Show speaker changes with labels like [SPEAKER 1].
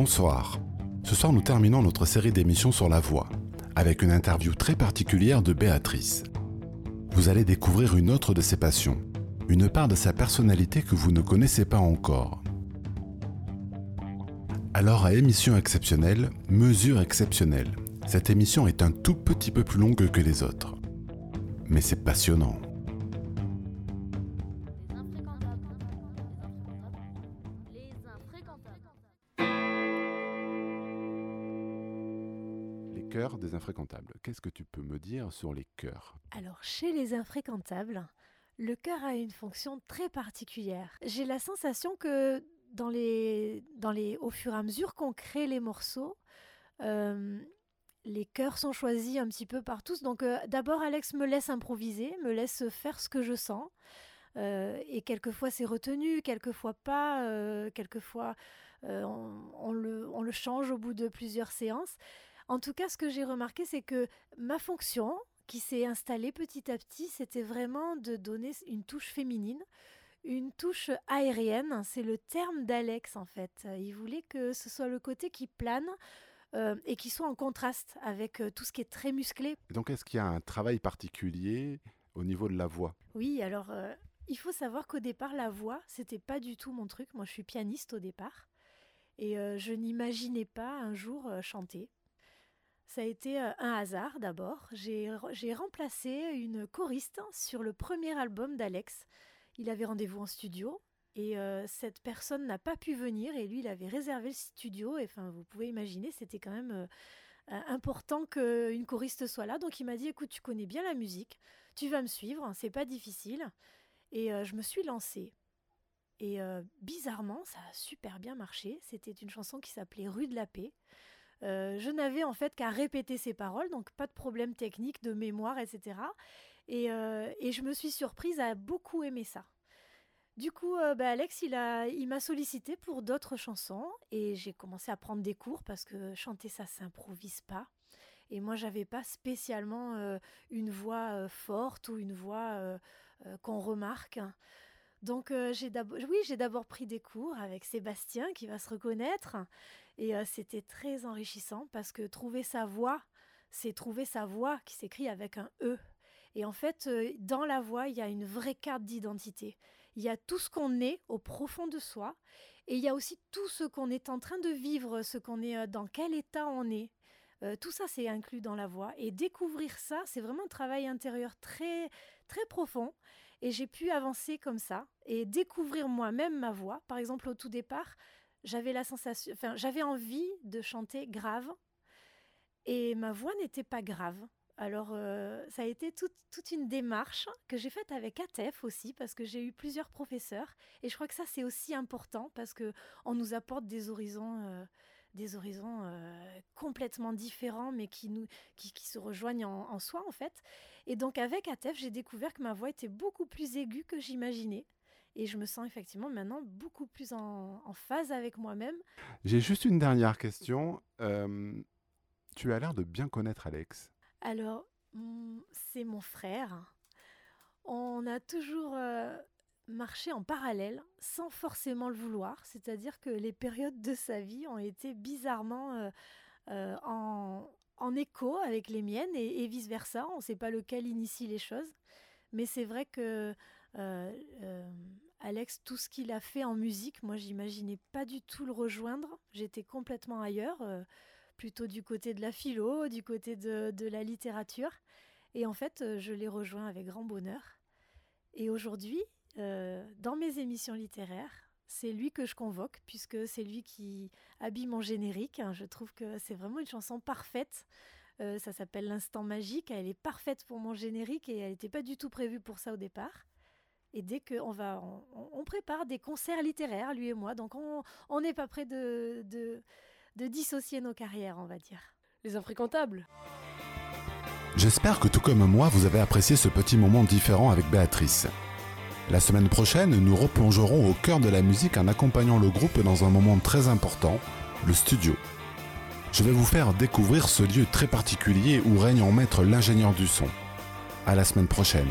[SPEAKER 1] Bonsoir. Ce soir, nous terminons notre série d'émissions sur la voix, avec une interview très particulière de Béatrice. Vous allez découvrir une autre de ses passions, une part de sa personnalité que vous ne connaissez pas encore. Alors à émission exceptionnelle, mesure exceptionnelle. Cette émission est un tout petit peu plus longue que les autres. Mais c'est passionnant.
[SPEAKER 2] Les
[SPEAKER 1] cœurs des infréquentables. Qu'est-ce que tu peux me dire sur les cœurs?
[SPEAKER 3] Alors, chez les infréquentables, le cœur a une fonction très particulière. J'ai la sensation que dans les, dans les, au fur et à mesure qu'on crée les morceaux, euh, les chœurs sont choisis un petit peu par tous. Donc euh, d'abord, Alex me laisse improviser, me laisse faire ce que je sens. Euh, et quelquefois c'est retenu, quelquefois pas, quelquefois on le, on le change au bout de plusieurs séances. En tout cas, ce que j'ai remarqué, c'est que ma fonction, qui s'est installée petit à petit, c'était vraiment de donner une touche féminine, une touche aérienne. C'est le terme d'Alex en fait. Il voulait que ce soit le côté qui plane. euh, et qui soit en contraste avec euh, tout ce qui est très musclé.
[SPEAKER 1] Et Donc est-ce qu'il y a un travail particulier au niveau de la voix?
[SPEAKER 3] Oui, alors euh, il faut savoir qu'au départ, la voix, c'était pas du tout mon truc. Moi, je suis pianiste au départ. Et euh, je n'imaginais pas un jour chanter. Ça a été un hasard d'abord. J'ai remplacé une choriste sur le premier album d'Alex. Il avait rendez-vous en studio. Et cette personne n'a pas pu venir et lui, il avait réservé le studio. Et enfin, vous pouvez imaginer, c'était quand même important qu'une choriste soit là. Donc il m'a dit, écoute, tu connais bien la musique, tu vas me suivre, hein, c'est pas difficile. Et je me suis lancée. Et bizarrement, ça a super bien marché. C'était une chanson qui s'appelait Rue de la Paix. Euh, je n'avais en fait qu'à répéter ses paroles, donc pas de problème technique, de mémoire, etc. Et, euh, et je me suis surprise à beaucoup aimer ça. Du coup, euh, bah, Alex, il a, il m'a sollicité pour d'autres chansons et j'ai commencé à prendre des cours parce que chanter ça s'improvise pas. Et moi, j'avais pas spécialement une voix forte ou une voix qu'on remarque. Donc, oui, j'ai d'abord pris des cours avec Sébastien qui va se reconnaître et c'était très enrichissant parce que trouver sa voix, c'est trouver sa voix qui s'écrit avec un E. Et en fait, dans la voix, il y a une vraie carte d'identité. Il y a tout ce qu'on est au profond de soi et il y a aussi tout ce qu'on est en train de vivre, ce qu'on est, dans quel état on est. Tout ça, c'est inclus dans la voix. Et découvrir ça, c'est vraiment un travail intérieur très, très profond. Et j'ai pu avancer comme ça et découvrir moi-même ma voix. Par exemple, au tout départ, j'avais la sensation, enfin, j'avais envie de chanter grave et ma voix n'était pas grave. Alors, euh, ça a été toute, toute une démarche que j'ai faite avec ATEF aussi, parce que j'ai eu plusieurs professeurs. Et je crois que ça, c'est aussi important, parce que on nous apporte des horizons, euh, des horizons euh, complètement différents, mais qui, nous, qui, qui se rejoignent en, en soi, en fait. Et donc, avec ATEF, j'ai découvert que ma voix était beaucoup plus aiguë que j'imaginais. Et je me sens effectivement maintenant beaucoup plus en, en phase avec moi-même.
[SPEAKER 1] J'ai juste une dernière question. Euh, tu as l'air de bien connaître Alex.
[SPEAKER 3] Alors, c'est mon frère. On a toujours euh, marché en parallèle sans forcément le vouloir. C'est-à-dire que les périodes de sa vie ont été bizarrement euh, euh, en, en écho avec les miennes et, et vice-versa. On ne sait pas lequel initie les choses. Mais c'est vrai que Alex, tout ce qu'il a fait en musique, moi, j'imaginais pas du tout le rejoindre. J'étais complètement ailleurs. euh, plutôt du côté de la philo, du côté de, la littérature. Et en fait, euh, je l'ai rejoint avec grand bonheur. Et aujourd'hui, euh, dans mes émissions littéraires, c'est lui que je convoque, puisque c'est lui qui habille mon générique. hein. Je trouve que c'est vraiment une chanson parfaite. Ça s'appelle L'Instant Magique. Elle est parfaite pour mon générique et elle n'était pas du tout prévue pour ça au départ. Et dès qu'on va, on, prépare des concerts littéraires, lui et moi. Donc on n'est pas prêt de, de, de dissocier nos carrières, on va dire.
[SPEAKER 4] Les infréquentables.
[SPEAKER 1] J'espère que tout comme moi, vous avez apprécié ce petit moment différent avec Béatrice. La semaine prochaine, nous replongerons au cœur de la musique en accompagnant le groupe dans un moment très important, le studio. Je vais vous faire découvrir ce lieu très particulier où règne en maître l'ingénieur du son. À la semaine prochaine.